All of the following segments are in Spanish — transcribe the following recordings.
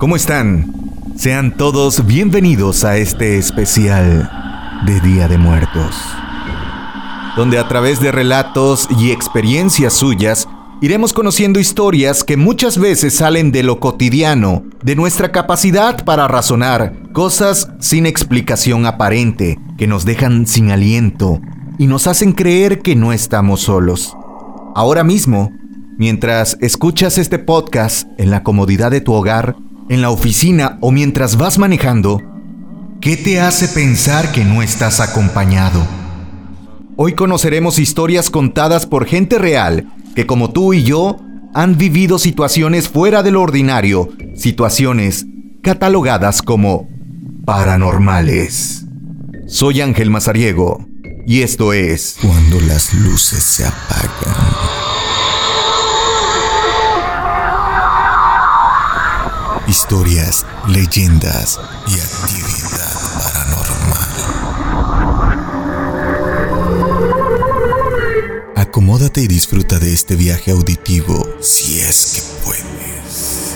¿Cómo están? Sean todos bienvenidos a este especial de Día de Muertos, donde a través de relatos y experiencias suyas iremos conociendo historias que muchas veces salen de lo cotidiano, de nuestra capacidad para razonar, cosas sin explicación aparente, que nos dejan sin aliento y nos hacen creer que no estamos solos. Ahora mismo, mientras escuchas este podcast en la comodidad de tu hogar, en la oficina o mientras vas manejando, ¿qué te hace pensar que no estás acompañado? Hoy conoceremos historias contadas por gente real que como tú y yo han vivido situaciones fuera de lo ordinario, situaciones catalogadas como paranormales. Soy Ángel Mazariego y esto es Cuando las luces se apagan. Historias, leyendas y actividad paranormal. Acomódate y disfruta de este viaje auditivo si es que puedes.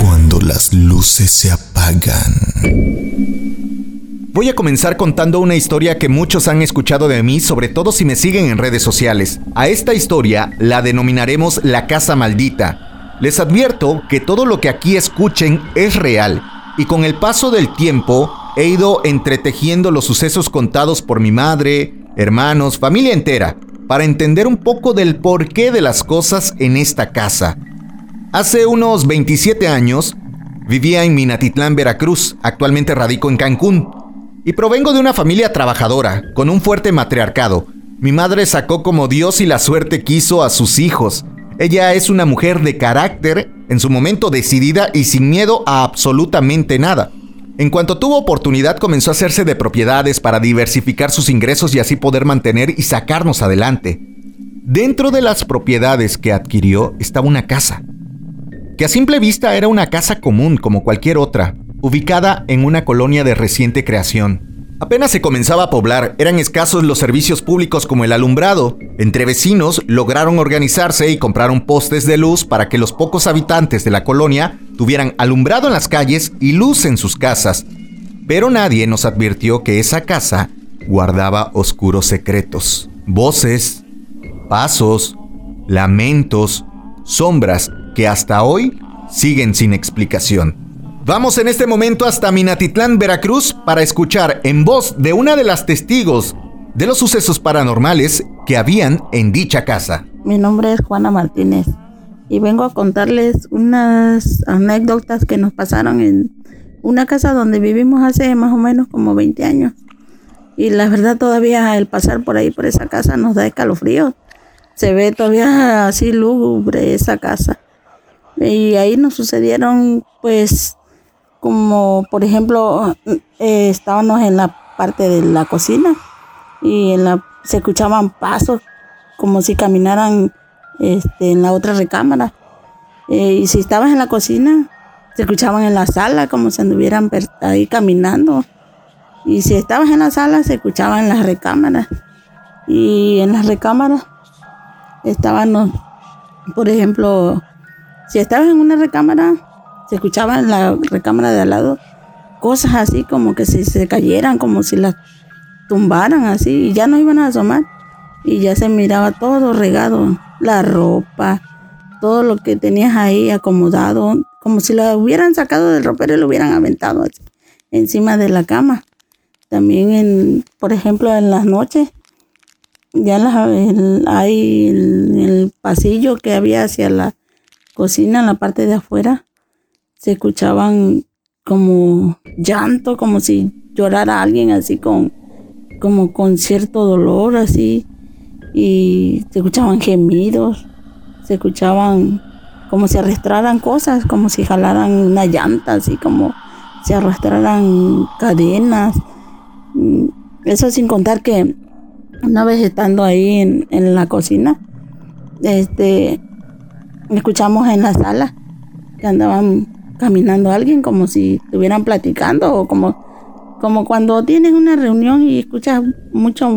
Cuando las luces se apagan. Voy a comenzar contando una historia que muchos han escuchado de mí, sobre todo si me siguen en redes sociales. A esta historia la denominaremos la casa maldita. Les advierto que todo lo que aquí escuchen es real y con el paso del tiempo he ido entretejiendo los sucesos contados por mi madre, hermanos, familia entera, para entender un poco del porqué de las cosas en esta casa. Hace unos 27 años vivía en Minatitlán, Veracruz, actualmente radico en Cancún. Y provengo de una familia trabajadora, con un fuerte matriarcado. Mi madre sacó como Dios y la suerte quiso a sus hijos. Ella es una mujer de carácter, en su momento decidida y sin miedo a absolutamente nada. En cuanto tuvo oportunidad comenzó a hacerse de propiedades para diversificar sus ingresos y así poder mantener y sacarnos adelante. Dentro de las propiedades que adquirió estaba una casa, que a simple vista era una casa común como cualquier otra, ubicada en una colonia de reciente creación. Apenas se comenzaba a poblar, eran escasos los servicios públicos como el alumbrado. Entre vecinos lograron organizarse y compraron postes de luz para que los pocos habitantes de la colonia tuvieran alumbrado en las calles y luz en sus casas. Pero nadie nos advirtió que esa casa guardaba oscuros secretos, voces, pasos, lamentos, sombras que hasta hoy siguen sin explicación. Vamos en este momento hasta Minatitlán, Veracruz, para escuchar en voz de una de las testigos de los sucesos paranormales que habían en dicha casa. Mi nombre es Juana Martínez y vengo a contarles unas anécdotas que nos pasaron en una casa donde vivimos hace más o menos como 20 años. Y la verdad todavía el pasar por ahí, por esa casa, nos da escalofrío. Se ve todavía así lúgubre esa casa. Y ahí nos sucedieron pues como por ejemplo eh, estábamos en la parte de la cocina y en la se escuchaban pasos como si caminaran este, en la otra recámara. Eh, y si estabas en la cocina se escuchaban en la sala como si anduvieran ahí caminando. Y si estabas en la sala se escuchaban en las recámaras. Y en las recámaras estaban por ejemplo si estabas en una recámara se escuchaba en la recámara de al lado cosas así como que si se cayeran, como si las tumbaran así y ya no iban a asomar y ya se miraba todo regado, la ropa, todo lo que tenías ahí acomodado, como si lo hubieran sacado del ropero y lo hubieran aventado encima de la cama. También, en, por ejemplo, en las noches, ya en hay el pasillo que había hacia la cocina, en la parte de afuera, se escuchaban como llanto, como si llorara alguien así con, como con cierto dolor así, y se escuchaban gemidos, se escuchaban como si arrastraran cosas, como si jalaran una llanta, así como si arrastraran cadenas. Mm, eso sin contar que una vez estando ahí en, en la cocina, este, escuchamos en la sala que andaban caminando alguien como si estuvieran platicando o como, como cuando tienes una reunión y escuchas mucho,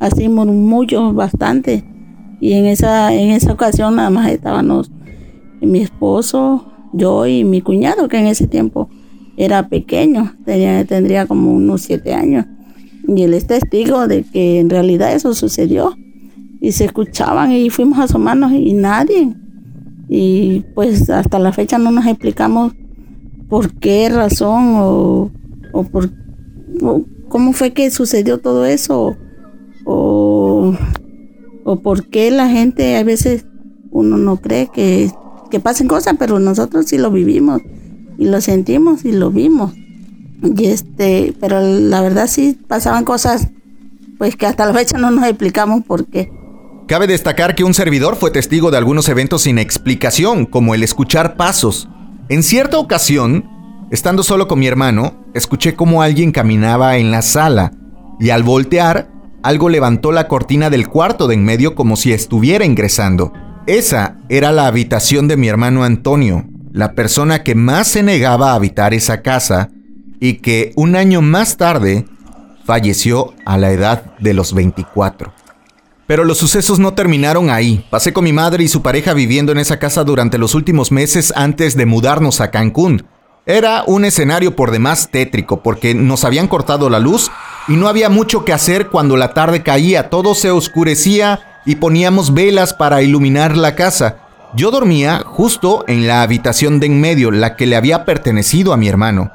así murmullos bastante Y en esa, en esa ocasión nada más estábamos mi esposo, yo y mi cuñado, que en ese tiempo era pequeño, tenía, tendría como unos siete años. Y él es testigo de que en realidad eso sucedió. Y se escuchaban y fuimos a asomarnos y nadie. Y pues hasta la fecha no nos explicamos por qué razón o, por cómo fue que sucedió todo eso o, o por qué la gente a veces uno no cree que, que pasen cosas, pero nosotros sí lo vivimos y lo sentimos y lo vimos. Y este, pero la verdad sí pasaban cosas pues que hasta la fecha no nos explicamos por qué. Cabe destacar que un servidor fue testigo de algunos eventos sin explicación, como el escuchar pasos. En cierta ocasión, estando solo con mi hermano, escuché como alguien caminaba en la sala y al voltear, algo levantó la cortina del cuarto de en medio como si estuviera ingresando. Esa era la habitación de mi hermano Antonio, la persona que más se negaba a habitar esa casa y que un año más tarde falleció a la edad de los 24. Pero los sucesos no terminaron ahí. Pasé con mi madre y su pareja viviendo en esa casa durante los últimos meses antes de mudarnos a Cancún. Era un escenario por demás tétrico porque nos habían cortado la luz y no había mucho que hacer cuando la tarde caía, todo se oscurecía y poníamos velas para iluminar la casa. Yo dormía justo en la habitación de en medio, la que le había pertenecido a mi hermano.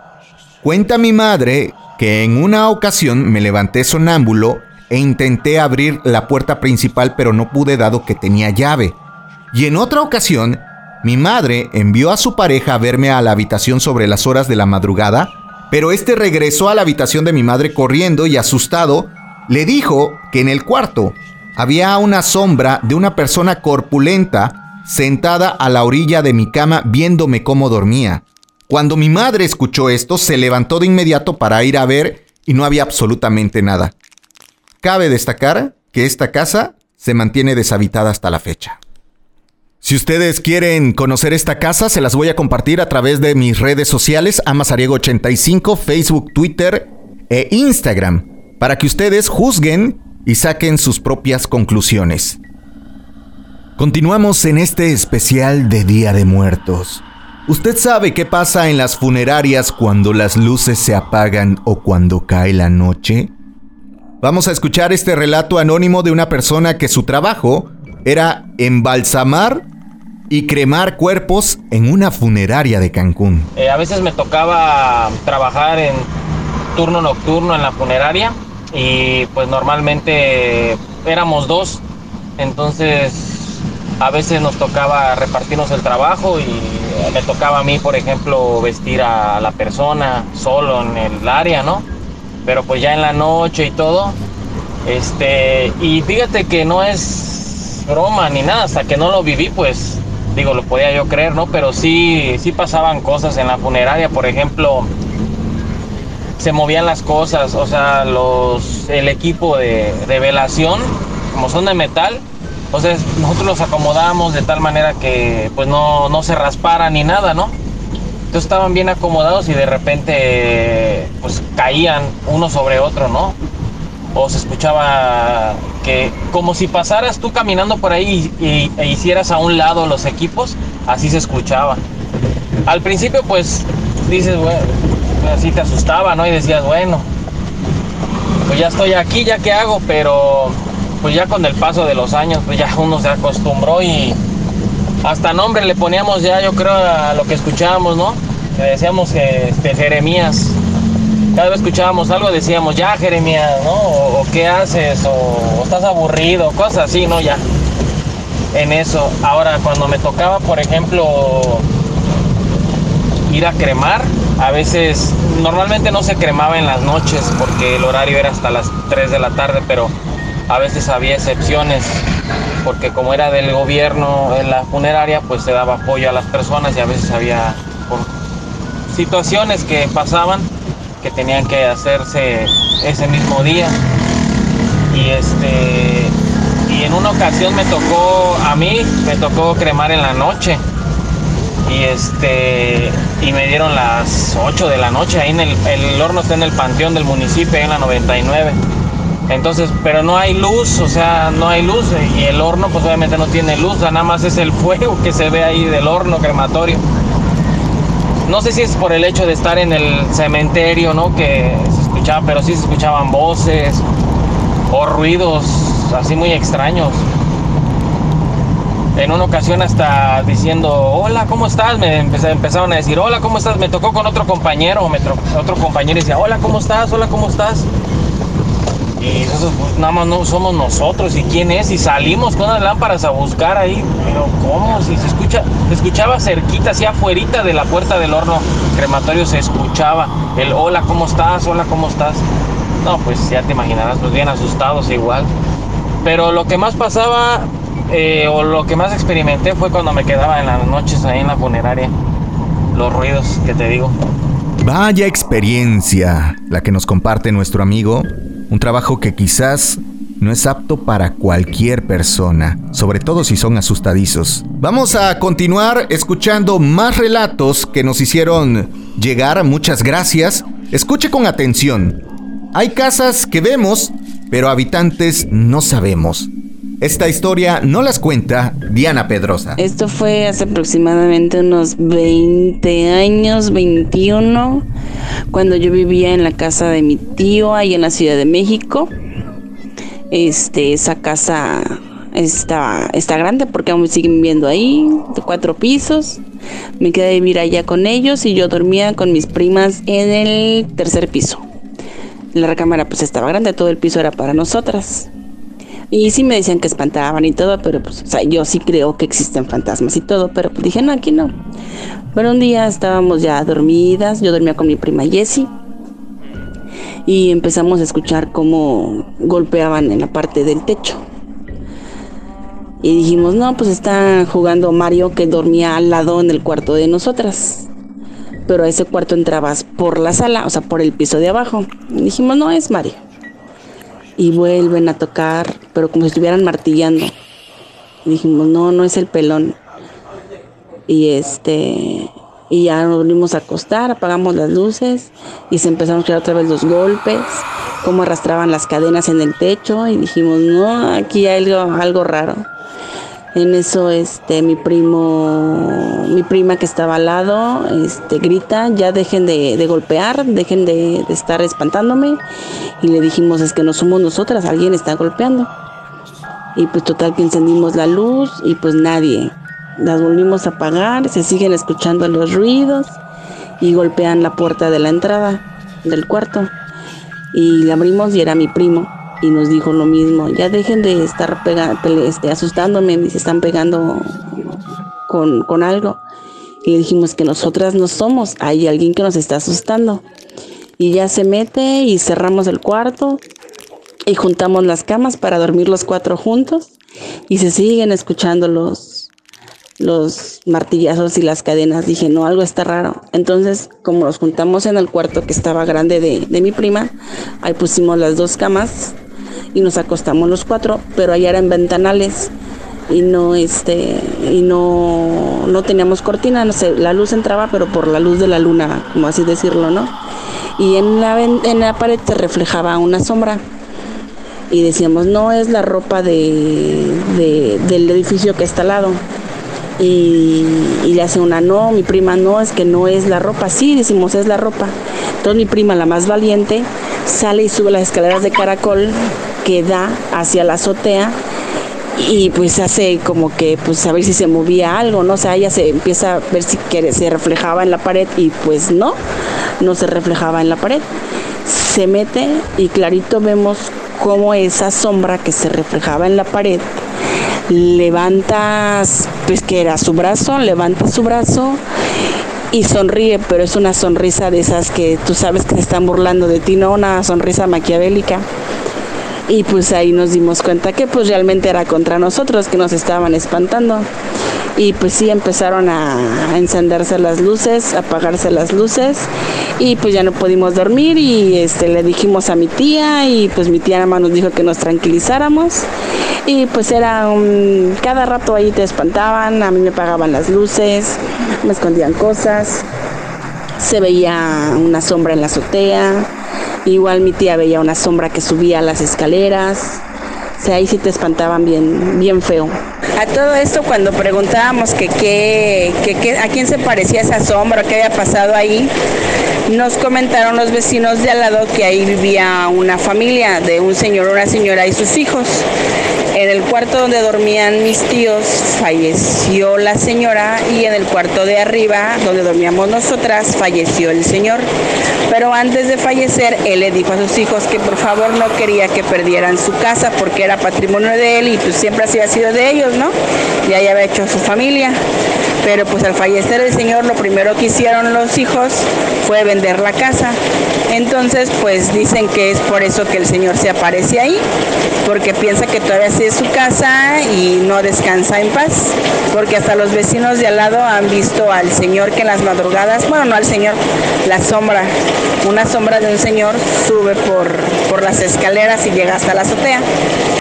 Cuenta mi madre que en una ocasión me levanté sonámbulo e intenté abrir la puerta principal pero no pude dado que tenía llave. Y en otra ocasión, mi madre envió a su pareja a verme a la habitación sobre las horas de la madrugada, pero este regresó a la habitación de mi madre corriendo y asustado, le dijo que en el cuarto había una sombra de una persona corpulenta sentada a la orilla de mi cama viéndome cómo dormía. Cuando mi madre escuchó esto, se levantó de inmediato para ir a ver y no había absolutamente nada. Cabe destacar que esta casa se mantiene deshabitada hasta la fecha. Si ustedes quieren conocer esta casa, se las voy a compartir a través de mis redes sociales, Amasariego85, Facebook, Twitter e Instagram, para que ustedes juzguen y saquen sus propias conclusiones. Continuamos en este especial de Día de Muertos. ¿Usted sabe qué pasa en las funerarias cuando las luces se apagan o cuando cae la noche? Vamos a escuchar este relato anónimo de una persona que su trabajo era embalsamar y cremar cuerpos en una funeraria de Cancún. Eh, a veces me tocaba trabajar en turno nocturno en la funeraria y pues normalmente éramos dos, entonces a veces nos tocaba repartirnos el trabajo y me tocaba a mí, por ejemplo, vestir a la persona solo en el área, ¿no? Pero pues ya en la noche y todo. Este, y fíjate que no es broma ni nada, hasta que no lo viví, pues digo, lo podía yo creer, ¿no? Pero sí, sí pasaban cosas en la funeraria, por ejemplo, se movían las cosas, o sea, los, el equipo de, velación, como son de metal, entonces nosotros los acomodamos de tal manera que pues no, no se raspara ni nada, ¿no? Entonces estaban bien acomodados y de repente pues caían uno sobre otro, ¿no? O se escuchaba que como si pasaras tú caminando por ahí y, e hicieras a un lado los equipos, así se escuchaba. Al principio pues dices, bueno, así te asustaba, ¿no? Y decías, bueno, pues ya estoy aquí, ya qué hago, pero pues ya con el paso de los años, pues ya uno se acostumbró y hasta nombre le poníamos ya, yo creo, a lo que escuchábamos, ¿no? Le decíamos este, Jeremías. Cada vez escuchábamos algo, decíamos, ya Jeremías, ¿no? O, qué haces, o, estás aburrido, cosas así, ¿no? Ya. En eso. Ahora, cuando me tocaba, por ejemplo, ir a cremar, a veces, normalmente no se cremaba en las noches porque el horario era hasta las 3 de la tarde, pero a veces había excepciones porque como era del gobierno en la funeraria, pues se daba apoyo a las personas y a veces había situaciones que pasaban que tenían que hacerse ese mismo día. Y este y en una ocasión me tocó a mí, me tocó cremar en la noche. Y este y me dieron las 8 de la noche ahí en el, el horno está en el panteón del municipio en la 99 Entonces, pero no hay luz, o sea, no hay luz y el horno pues obviamente no tiene luz, nada más es el fuego que se ve ahí del horno crematorio. No sé si es por el hecho de estar en el cementerio, ¿no? Que se escuchaba, pero sí se escuchaban voces o ruidos así muy extraños. En una ocasión hasta diciendo, hola, ¿cómo estás? Me empezaron a decir, hola, ¿cómo estás? Me tocó con otro compañero, otro compañero y decía, hola, ¿cómo estás? Hola, ¿cómo estás? Y eso pues, nada más no somos nosotros. ¿Y quién es? Y salimos con las lámparas a buscar ahí. Pero ¿cómo? Si se escucha, se escuchaba cerquita, así afuera de la puerta del horno crematorio se escuchaba el hola, ¿cómo estás? Hola, ¿cómo estás? No, pues ya te imaginarás, pues bien asustados igual. Pero lo que más pasaba, eh, o lo que más experimenté fue cuando me quedaba en las noches ahí en la funeraria. Los ruidos que te digo. Vaya experiencia la que nos comparte nuestro amigo un trabajo que quizás no es apto para cualquier persona, sobre todo si son asustadizos. Vamos a continuar escuchando más relatos que nos hicieron llegar. Muchas gracias. Escuche con atención. Hay casas que vemos, pero habitantes no sabemos. Esta historia no las cuenta Diana Pedrosa. Esto fue hace aproximadamente unos 20 años, 21 cuando yo vivía en la casa de mi tío ahí en la Ciudad de México. Este, esa casa está, está grande porque aún siguen viviendo ahí, de cuatro pisos. Me quedé a vivir allá con ellos y yo dormía con mis primas en el tercer piso. La recámara pues estaba grande, todo el piso era para nosotras. Y sí me decían que espantaban y todo, pero pues, o sea, yo sí creo que existen fantasmas y todo, pero pues dije, no, aquí no. Pero un día estábamos ya dormidas, yo dormía con mi prima Jessie y empezamos a escuchar cómo golpeaban en la parte del techo. Y dijimos, no, pues está jugando Mario que dormía al lado en el cuarto de nosotras. Pero a ese cuarto entrabas por la sala, o sea, por el piso de abajo. Dijimos, no, es Mario. Y vuelven a tocar, pero como si estuvieran martillando. Dijimos, no, no es el pelón. Y este, y ya nos volvimos a acostar, apagamos las luces y se empezaron a escuchar otra vez los golpes, cómo arrastraban las cadenas en el techo y dijimos, no, aquí hay algo, algo raro. En eso este mi primo, mi prima que estaba al lado, este grita, ya dejen de, golpear, dejen de, de, estar espantándome. Y le dijimos, es que no somos nosotras, alguien está golpeando. Y pues total que encendimos la luz y pues nadie, las volvimos a apagar, se siguen escuchando los ruidos y golpean la puerta de la entrada del cuarto. Y la abrimos y era mi primo y nos dijo lo mismo, ya dejen de estar este, asustándome, me están pegando con, con algo. Y dijimos que nosotras no somos, hay alguien que nos está asustando. Y ya se mete y cerramos el cuarto y juntamos las camas para dormir los cuatro juntos y se siguen escuchando los, los martillazos y las cadenas. Dije, no, algo está raro. Entonces, como nos juntamos en el cuarto que estaba grande de, mi prima, ahí pusimos las dos camas y nos acostamos los cuatro, pero allá eran ventanales y no este y no no teníamos cortina, no sé, la luz entraba pero por la luz de la luna, como así decirlo, ¿no? Y en la en la pared se reflejaba una sombra. Y decíamos, no es la ropa de, del edificio que está al lado y, le hace una no, mi prima no, es que no es la ropa, sí, decimos es la ropa. Entonces mi prima, la más valiente, sale y sube las escaleras de caracol que da hacia la azotea y pues hace como que pues a ver si se movía algo, ¿no? O sea, ella se empieza a ver si se reflejaba en la pared y pues no, no se reflejaba en la pared. Se mete y clarito vemos cómo esa sombra que se reflejaba en la pared levantas, pues que era su brazo, levanta su brazo y sonríe, pero es una sonrisa de esas que tú sabes que se están burlando de ti, no una sonrisa maquiavélica. Y pues ahí nos dimos cuenta que pues realmente era contra nosotros que nos estaban espantando. Y pues sí empezaron a encenderse las luces, apagarse las luces y pues ya no pudimos dormir y este le dijimos a mi tía y pues mi tía nada más nos dijo que nos tranquilizáramos y pues era un, cada rato ahí te espantaban, a mí me apagaban las luces, me escondían cosas, se veía una sombra en la azotea Igual mi tía veía una sombra que subía a las escaleras. O sea, ahí sí te espantaban bien, bien feo. A todo esto, cuando preguntábamos que, qué, a quién se parecía esa sombra, qué había pasado ahí, nos comentaron los vecinos de al lado que ahí vivía una familia de un señor, una señora y sus hijos. En el cuarto donde dormían mis tíos falleció la señora y en el cuarto de arriba donde dormíamos nosotras falleció el señor. Pero antes de fallecer él le dijo a sus hijos que por favor no quería que perdieran su casa porque era patrimonio de él y pues siempre había sido de ellos, ¿no? Ya había hecho su familia. Pero pues al fallecer el señor lo primero que hicieron los hijos fue vender la casa. Entonces pues dicen que es por eso que el señor se aparece ahí, porque piensa que todavía sí es su casa y no descansa en paz, porque hasta los vecinos de al lado han visto al señor que en las madrugadas, bueno no al señor, la sombra, una sombra de un señor sube por, por las escaleras y llega hasta la azotea.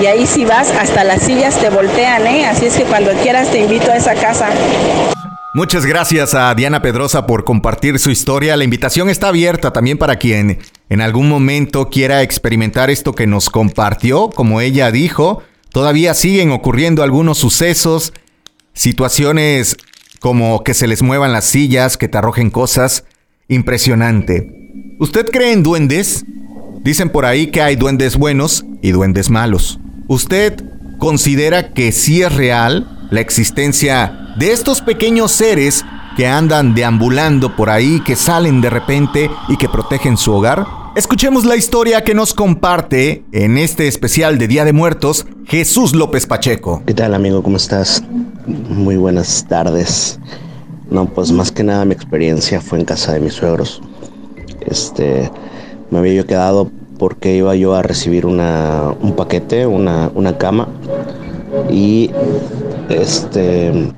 Y ahí si vas, hasta las sillas te voltean, ¿eh? Así es que cuando quieras te invito a esa casa. Muchas gracias a Diana Pedrosa por compartir su historia. La invitación está abierta también para quien en algún momento quiera experimentar esto que nos compartió. Como ella dijo, todavía siguen ocurriendo algunos sucesos, situaciones como que se les muevan las sillas, que te arrojen cosas. Impresionante. ¿Usted cree en duendes? Dicen por ahí que hay duendes buenos y duendes malos. ¿Usted considera que sí es real la existencia de estos pequeños seres que andan deambulando por ahí, que salen de repente y que protegen su hogar? Escuchemos la historia que nos comparte en este especial de Día de Muertos Jesús López Pacheco. ¿Qué tal amigo? ¿Cómo estás? Muy buenas tardes. No, pues más que nada mi experiencia fue en casa de mis suegros. Este, me había yo quedado porque iba yo a recibir una, un paquete, una, una cama. Y este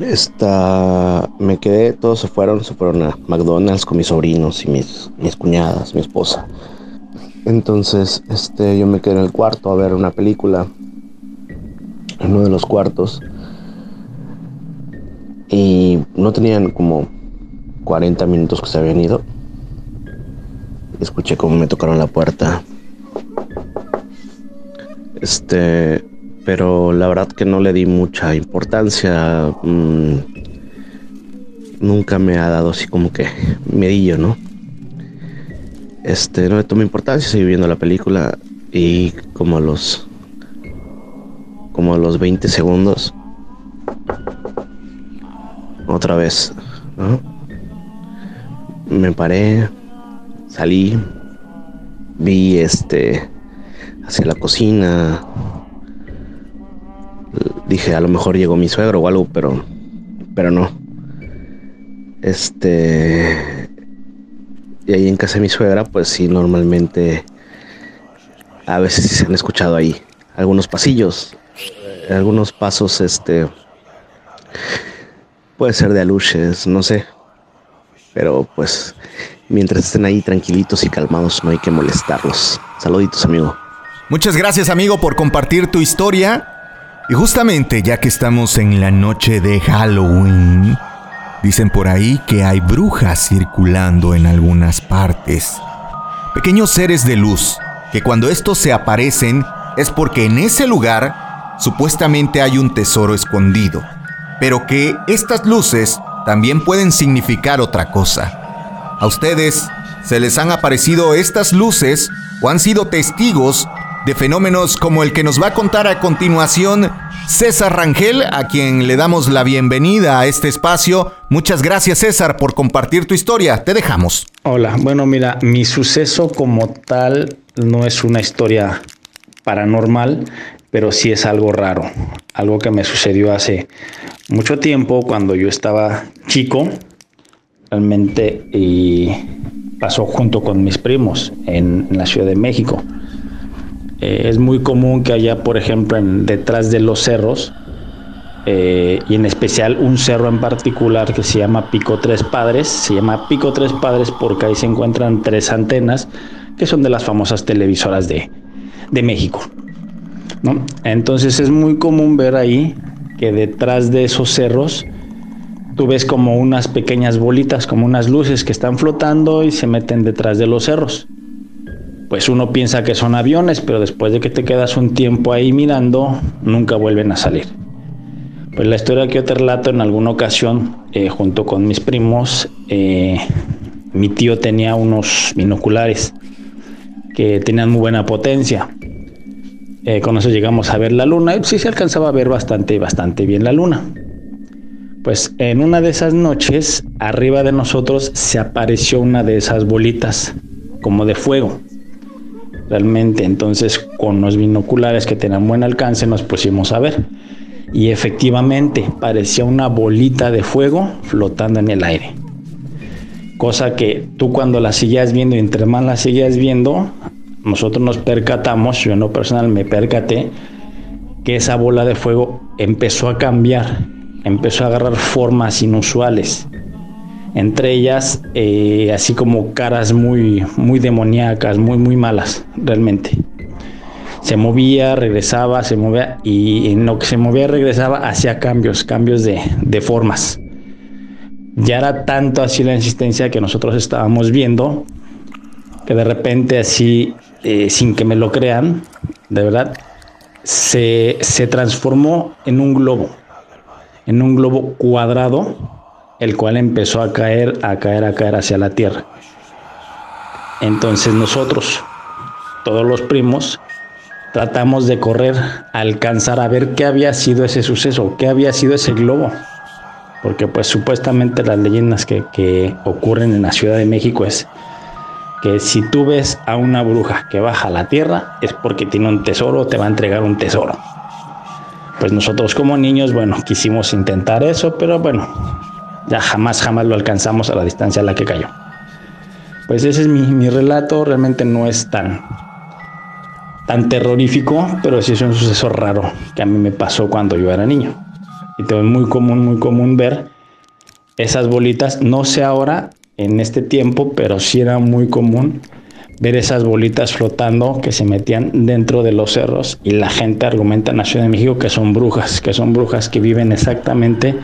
esta, me quedé, todos se fueron, se fueron a McDonald's con mis sobrinos y mis, mis cuñadas, mi esposa. Entonces, este, yo me quedé en el cuarto a ver una película, en uno de los cuartos, y no tenían como 40 minutos que se habían ido. Escuché cómo me tocaron la puerta. Este, pero la verdad que no le di mucha importancia. Mm, nunca me ha dado así como que medillo, ¿no? Este, no le tomé importancia, seguí viendo la película y como a los como a los 20 segundos otra vez, Me paré, salí, vi este hacia la cocina, dije, a lo mejor llegó mi suegro o algo, pero, pero no. Este, y ahí en casa de mi suegra, pues sí, normalmente, a veces se han escuchado ahí algunos pasillos, algunos pasos, este, puede ser de aluches, no sé, pero pues mientras estén ahí tranquilitos y calmados, no hay que molestarlos. Saluditos, amigo. Muchas gracias, amigo, por compartir tu historia. Y justamente ya que estamos en la noche de Halloween, dicen por ahí que hay brujas circulando en algunas partes. Pequeños seres de luz, que cuando estos se aparecen es porque en ese lugar supuestamente hay un tesoro escondido, pero que estas luces también pueden significar otra cosa. ¿A ustedes se les han aparecido estas luces o han sido testigos de fenómenos como el que nos va a contar a continuación César Rangel, a quien le damos la bienvenida a este espacio. Muchas gracias César por compartir tu historia. Te dejamos. Hola, bueno mira, mi suceso como tal no es una historia paranormal, pero sí es algo raro, algo que me sucedió hace mucho tiempo cuando yo estaba chico, realmente, y pasó junto con mis primos en, en la Ciudad de México. Eh, es muy común que haya, por ejemplo, detrás de los cerros, eh, y en especial un cerro en particular que se llama Pico Tres Padres. Se llama Pico Tres Padres porque ahí se encuentran tres antenas que son de las famosas televisoras de, México. Entonces es muy común ver ahí que detrás de esos cerros tú ves como unas pequeñas bolitas, como unas luces que están flotando y se meten detrás de los cerros. Pues uno piensa que son aviones, pero después de que te quedas un tiempo ahí mirando, nunca vuelven a salir. Pues la historia que yo te relato en alguna ocasión, eh, junto con mis primos, eh, mi tío tenía unos binoculares que tenían muy buena potencia. Eh, con eso llegamos a ver la luna y sí se alcanzaba a ver bastante, bastante bien la luna. Pues en una de esas noches, arriba de nosotros se apareció una de esas bolitas, como de fuego. Realmente, entonces con los binoculares que tenían buen alcance nos pusimos a ver. Y efectivamente parecía una bolita de fuego flotando en el aire. Cosa que tú cuando la seguías viendo y entre más la seguías viendo, nosotros nos percatamos, yo en lo personal me percaté, que esa bola de fuego empezó a cambiar empezó a agarrar formas inusuales. Entre ellas, eh, así como caras muy, muy demoníacas, muy, muy malas, realmente. Se movía, regresaba, se movía y en lo que se movía, regresaba, hacía cambios, cambios de, de formas. Ya era tanto así la insistencia que nosotros estábamos viendo que de repente así, eh, sin que me lo crean, de verdad, se, se transformó en un globo en un globo cuadrado, el cual empezó a caer, a caer, a caer hacia la Tierra. Entonces nosotros, todos los primos, tratamos de correr, a alcanzar a ver qué había sido ese suceso, qué había sido ese globo. Porque pues supuestamente las leyendas que, que ocurren en la Ciudad de México es que si tú ves a una bruja que baja a la tierra es porque tiene un tesoro, te va a entregar un tesoro pues nosotros como niños, bueno, quisimos intentar eso, pero bueno, ya jamás, jamás lo alcanzamos a la distancia a la que cayó. Pues ese es mi, relato, realmente no es tan, tan terrorífico, pero sí es un suceso raro que a mí me pasó cuando yo era niño. Y es muy común, muy común ver esas bolitas, no sé ahora, en este tiempo, pero sí era muy común ver esas bolitas flotando que se metían dentro de los cerros y la gente argumenta en la Ciudad de México que son brujas, que son brujas que viven exactamente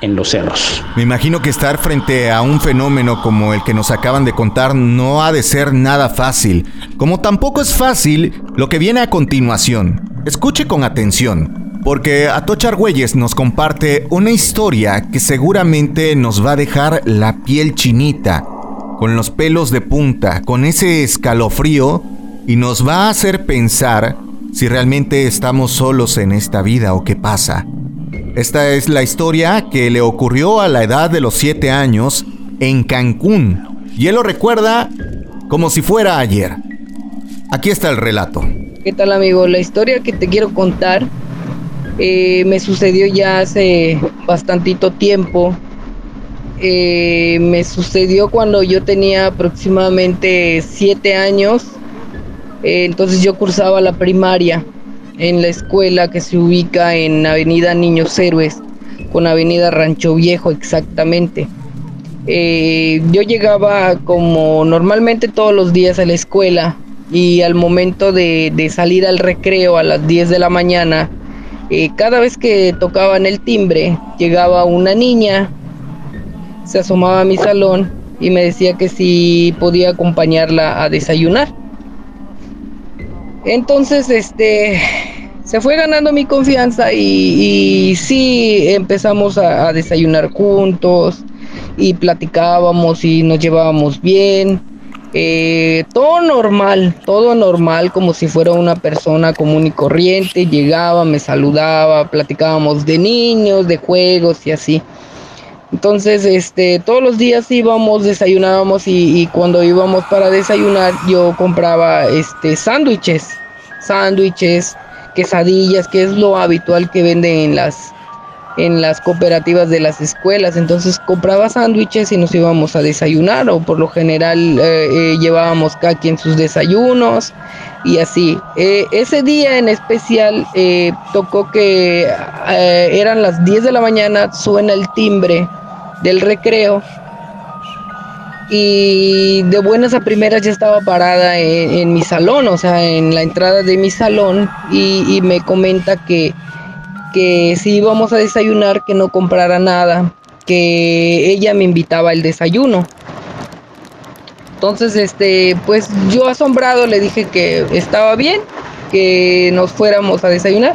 en los cerros. Me imagino que estar frente a un fenómeno como el que nos acaban de contar no ha de ser nada fácil, como tampoco es fácil lo que viene a continuación. Escuche con atención, porque Atochar Argüelles nos comparte una historia que seguramente nos va a dejar la piel chinita con los pelos de punta, con ese escalofrío y nos va a hacer pensar si realmente estamos solos en esta vida o qué pasa. Esta es la historia que le ocurrió a la edad de los 7 años en Cancún y él lo recuerda como si fuera ayer. Aquí está el relato. ¿Qué tal amigo? La historia que te quiero contar eh, me sucedió ya hace bastantito tiempo eh, me sucedió cuando yo tenía aproximadamente siete años. Eh, entonces yo cursaba la primaria en la escuela que se ubica en Avenida Niños Héroes, con Avenida Rancho Viejo exactamente. Eh, yo llegaba como normalmente todos los días a la escuela y al momento de, de salir al recreo a las 10 de la mañana, cada vez que tocaban el timbre, llegaba una niña se asomaba a mi salón y me decía que si podía acompañarla a desayunar. Entonces, este, se fue ganando mi confianza y, sí empezamos a, desayunar juntos y platicábamos y nos llevábamos bien. Eh, todo normal, todo normal, como si fuera una persona común y corriente. Llegaba, me saludaba, platicábamos de niños, de juegos y así. Entonces, este, todos los días íbamos, desayunábamos y, cuando íbamos para desayunar yo compraba este sándwiches, sándwiches, quesadillas, que es lo habitual que venden en las en las cooperativas de las escuelas. Entonces compraba sándwiches y nos íbamos a desayunar o por lo general eh, eh, llevábamos cada quien sus desayunos y así. Eh, ese día en especial tocó que eran las 10 de la mañana, suena el timbre del recreo y de buenas a primeras ya estaba parada en, mi salón, o sea, en la entrada de mi salón y, me comenta que, que si íbamos a desayunar que no comprara nada, que ella me invitaba al desayuno. Entonces, este, pues yo asombrado le dije que estaba bien, que nos fuéramos a desayunar.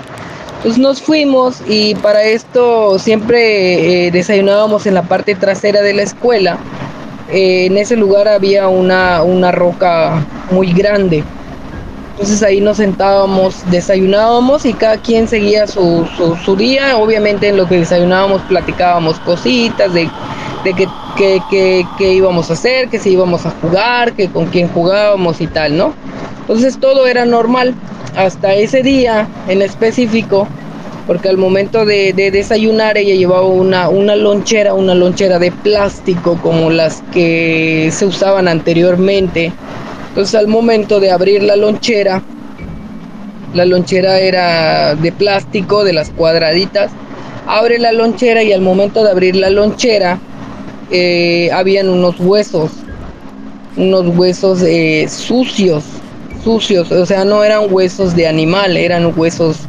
Pues nos fuimos y para esto siempre eh, desayunábamos en la parte trasera de la escuela. Eh, en ese lugar había una, una roca muy grande. Entonces ahí nos sentábamos, desayunábamos y cada quien seguía su, su, día. Obviamente en lo que desayunábamos platicábamos cositas de, de qué que, íbamos a hacer, que si íbamos a jugar, que con quién jugábamos y tal, ¿no? Entonces todo era normal hasta ese día en específico, porque al momento de, desayunar ella llevaba una, una lonchera, una lonchera de plástico como las que se usaban anteriormente. Entonces al momento de abrir la lonchera, la lonchera era de plástico, de las cuadraditas, abre la lonchera y al momento de abrir la lonchera eh, habían unos huesos, unos huesos eh, sucios, sucios, o sea, no eran huesos de animal, eran huesos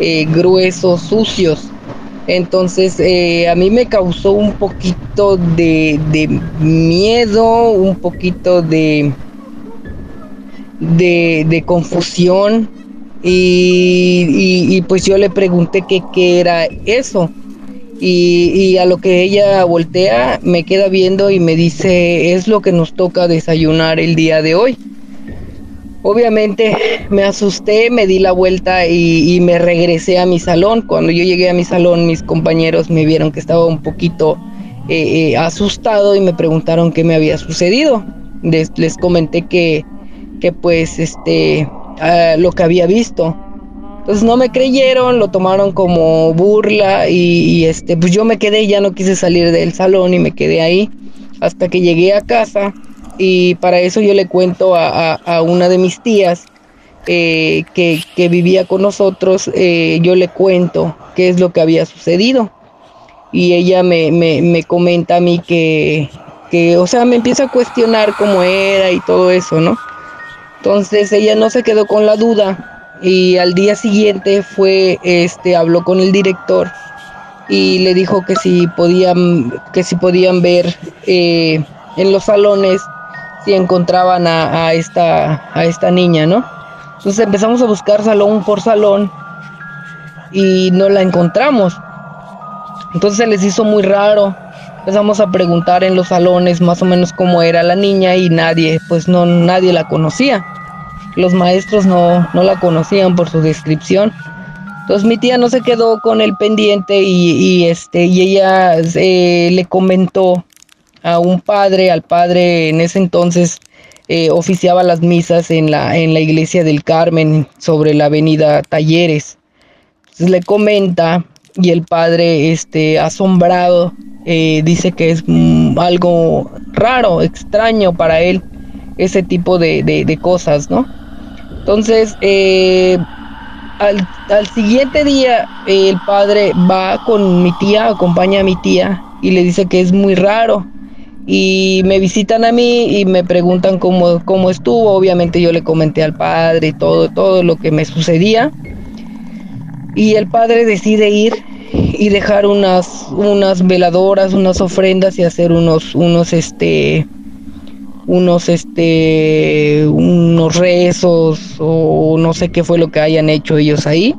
eh, gruesos, sucios. Entonces a mí me causó un poquito de, miedo, un poquito de, de, confusión y, pues yo le pregunté qué era eso. Y, y, a lo que ella voltea, me queda viendo y me dice, es lo que nos toca desayunar el día de hoy. Obviamente me asusté, me di la vuelta y, me regresé a mi salón. Cuando yo llegué a mi salón, mis compañeros me vieron que estaba un poquito eh, eh, asustado y me preguntaron qué me había sucedido. Les, comenté que, que pues este ah, lo que había visto. Entonces no me creyeron, lo tomaron como burla y, este pues yo me quedé, ya no quise salir del salón y me quedé ahí hasta que llegué a casa y para eso yo le cuento a, una de mis tías eh, que, vivía con nosotros, eh, yo le cuento qué es lo que había sucedido. Y ella me, me, comenta a mí que, que, o sea, me empieza a cuestionar cómo era y todo eso, ¿no? Entonces ella no se quedó con la duda y al día siguiente fue, este, habló con el director y le dijo que si podían, que si podían ver eh, en los salones si encontraban a, esta, a esta niña, ¿no? Entonces empezamos a buscar salón por salón y no la encontramos. Entonces se les hizo muy raro. Empezamos a preguntar en los salones más o menos cómo era la niña y nadie, pues no, nadie la conocía. Los maestros no, no la conocían por su descripción. Entonces mi tía no se quedó con el pendiente y, este, y ella eh, le comentó a un padre, al padre en ese entonces eh, oficiaba las misas en la, en la iglesia del Carmen sobre la avenida Talleres. Entonces le comenta y el padre, este, asombrado, eh, dice que es mm, algo raro, extraño para él, ese tipo de, cosas, ¿no? Entonces, eh, al, al, siguiente día, el padre va con mi tía, acompaña a mi tía y le dice que es muy raro, y me visitan a mí y me preguntan cómo, cómo estuvo. Obviamente yo le comenté al padre todo, todo lo que me sucedía. Y el padre decide ir y dejar unas, unas veladoras, unas ofrendas y hacer unos, unos, este, unos, este, unos rezos o no sé qué fue lo que hayan hecho ellos ahí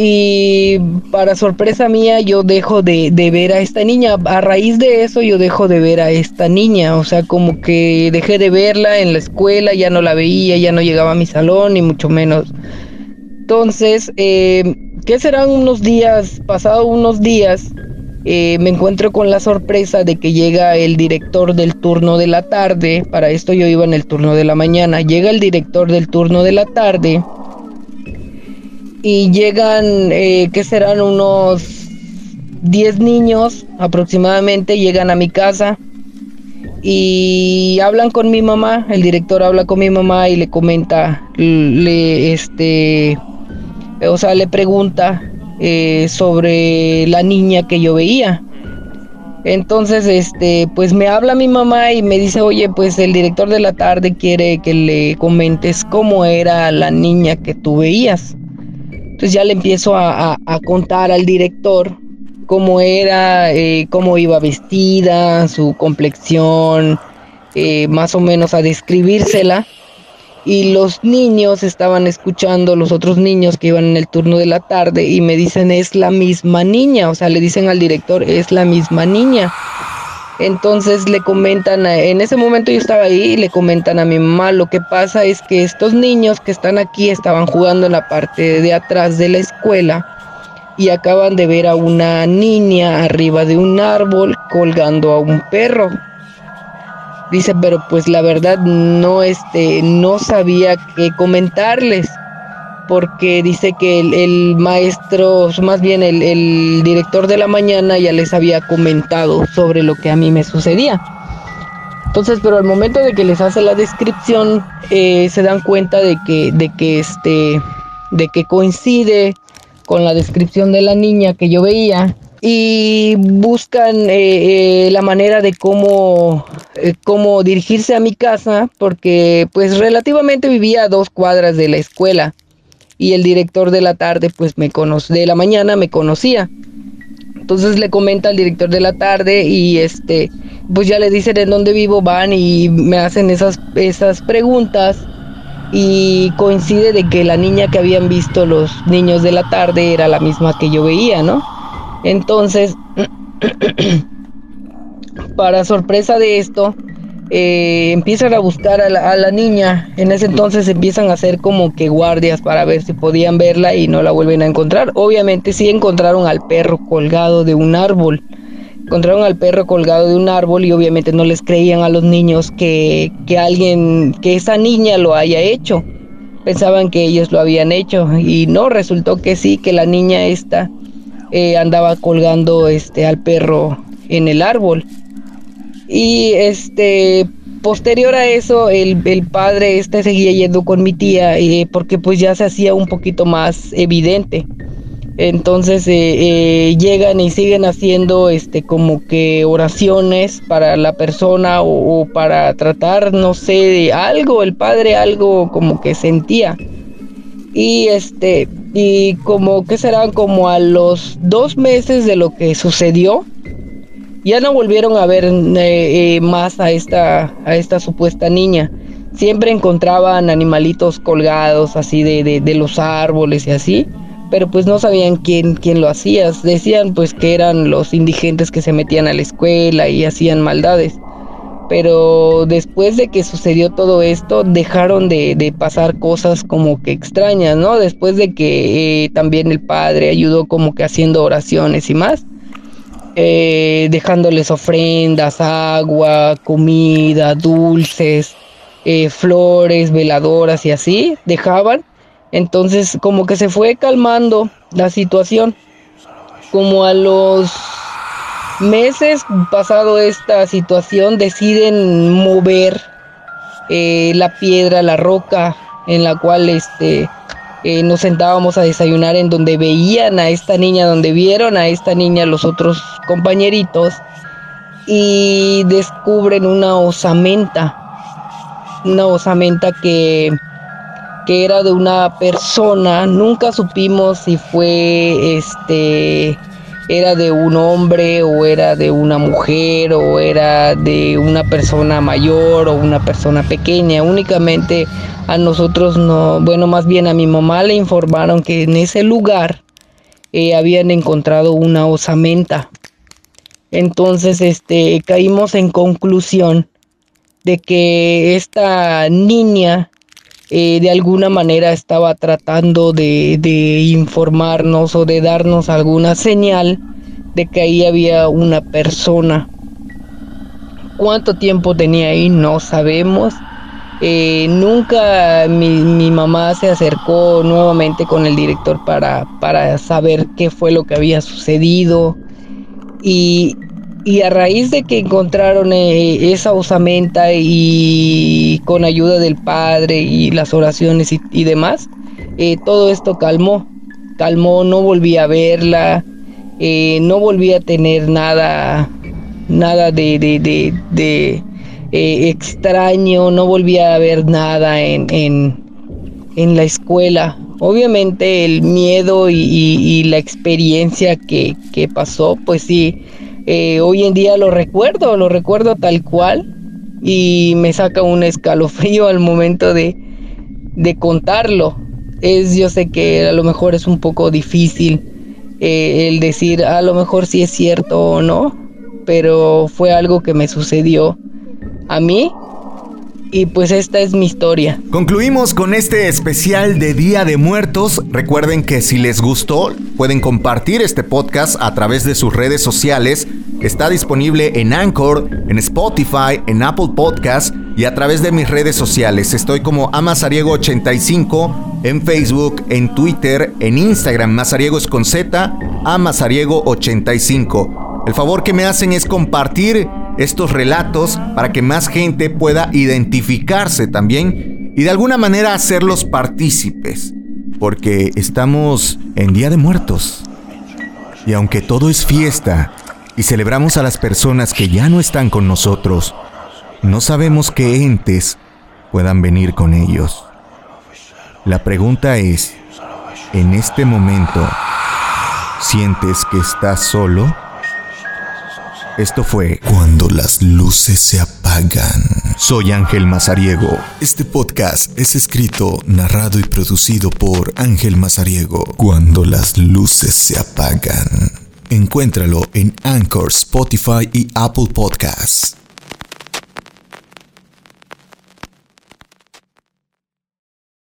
y para sorpresa mía yo dejo de, ver a esta niña. A raíz de eso yo dejo de ver a esta niña. O sea, como que dejé de verla en la escuela, ya no la veía, ya no llegaba a mi salón, ni mucho menos. Entonces, eh, ¿qué serán unos días? Pasado unos días, eh, me encuentro con la sorpresa de que llega el director del turno de la tarde. Para esto yo iba en el turno de la mañana. Llega el director del turno de la tarde y llegan, eh, que serán unos 10 niños aproximadamente, llegan a mi casa y hablan con mi mamá, el director habla con mi mamá y le comenta, le, este, o sea, le pregunta eh, sobre la niña que yo veía. Entonces, este, pues me habla mi mamá y me dice, oye, pues el director de la tarde quiere que le comentes cómo era la niña que tú veías. Entonces ya le empiezo a, contar al director cómo era, eh, cómo iba vestida, su complexión, eh, más o menos a describírsela. Y los niños estaban escuchando, los otros niños que iban en el turno de la tarde, y me dicen, es la misma niña, o sea, le dicen al director, es la misma niña. Entonces le comentan, en ese momento yo estaba ahí y le comentan a mi mamá, lo que pasa es que estos niños que están aquí estaban jugando en la parte de atrás de la escuela y acaban de ver a una niña arriba de un árbol colgando a un perro. Dice, pero pues la verdad no este no sabía qué comentarles porque dice que el, maestro, más bien el, director de la mañana ya les había comentado sobre lo que a mí me sucedía. Entonces, pero al momento de que les hace la descripción, eh, se dan cuenta de que, de que este, de que coincide con la descripción de la niña que yo veía y buscan eh, eh, la manera de cómo, cómo dirigirse a mi casa porque pues relativamente vivía a dos cuadras de la escuela y el director de la tarde pues me conoce, de la mañana me conocía. Entonces le comenta al director de la tarde y este pues ya le dicen en dónde vivo, van y me hacen esas esas preguntas y coincide de que la niña que habían visto los niños de la tarde era la misma que yo veía, ¿no? Entonces, para sorpresa de esto, eh, empiezan a buscar a la, niña. En ese entonces empiezan a hacer como que guardias para ver si podían verla y no la vuelven a encontrar. Obviamente sí encontraron al perro colgado de un árbol. Encontraron al perro colgado de un árbol y obviamente no les creían a los niños que, que alguien, que esa niña lo haya hecho. Pensaban que ellos lo habían hecho y no, resultó que sí, que la niña esta eh, andaba colgando este, al perro en el árbol. Y este, posterior a eso, el, el padre este seguía yendo con mi tía eh, porque pues ya se hacía un poquito más evidente. Entonces eh, eh, llegan y siguen haciendo este como que oraciones para la persona o, para tratar, no sé, de algo, el padre algo como que sentía. Y este, y como que serán como a los dos meses de lo que sucedió, ya no volvieron a ver eh, eh, más a esta, a esta supuesta niña. Siempre encontraban animalitos colgados así de, de, los árboles y así, pero pues no sabían quién, quién lo hacía. Decían pues que eran los indigentes que se metían a la escuela y hacían maldades. Pero después de que sucedió todo esto, dejaron de, de pasar cosas como que extrañas, ¿no? Después de que eh, también el padre ayudó como que haciendo oraciones y más eh, dejándoles ofrendas, agua, comida, dulces, eh, flores, veladoras y así, dejaban. Entonces como que se fue calmando la situación. Como a los meses pasado esta situación deciden mover eh, la piedra, la roca en la cual este eh, nos sentábamos a desayunar en donde veían a esta niña, donde vieron a esta niña los otros compañeritos y descubren una osamenta, una osamenta que, que era de una persona, nunca supimos si fue este era de un hombre o era de una mujer o era de una persona mayor o una persona pequeña. Únicamente a nosotros no, bueno, más bien a mi mamá le informaron que en ese lugar eh, habían encontrado una osamenta. Entonces, este, caímos en conclusión de que esta niña eh, de alguna manera estaba tratando de, de, informarnos o de darnos alguna señal de que ahí había una persona. ¿Cuánto tiempo tenía ahí? No sabemos. Eh, nunca mi, mi, mamá se acercó nuevamente con el director para, para saber qué fue lo que había sucedido. Y, y a raíz de que encontraron eh, esa osamenta y con ayuda del padre y las oraciones y, demás, eh, todo esto calmó, calmó, no volví a verla, eh, no volví a tener nada, nada de, de, de, extraño, no volví a ver nada en, en, en la escuela. Obviamente el miedo y, la experiencia que, pasó, pues sí, eh, hoy en día lo recuerdo, lo recuerdo tal cual y me saca un escalofrío al momento de, de contarlo. Es, yo sé que a lo mejor es un poco difícil eh, el decir a lo mejor si es cierto o no, pero fue algo que me sucedió a mí y pues esta es mi historia. Concluimos con este especial de Día de Muertos. Recuerden que si les gustó, pueden compartir este podcast a través de sus redes sociales. Está disponible en Anchor, en Spotify, en Apple Podcast y a través de mis redes sociales. Estoy como Amazariego85 en Facebook, en Twitter, en Instagram, Mazariego es con Z, Amazariego85. El favor que me hacen es compartir estos relatos para que más gente pueda identificarse también y de alguna manera hacerlos partícipes, porque estamos en Día de Muertos. Y aunque todo es fiesta y celebramos a las personas que ya no están con nosotros, no sabemos qué entes puedan venir con ellos. La pregunta es, ¿en este momento sientes que estás solo? Esto fue Cuando las luces se apagan. Soy Ángel Mazariego. Este podcast es escrito, narrado y producido por Ángel Mazariego. Cuando las luces se apagan. Encuéntralo en Anchor, Spotify y Apple Podcasts.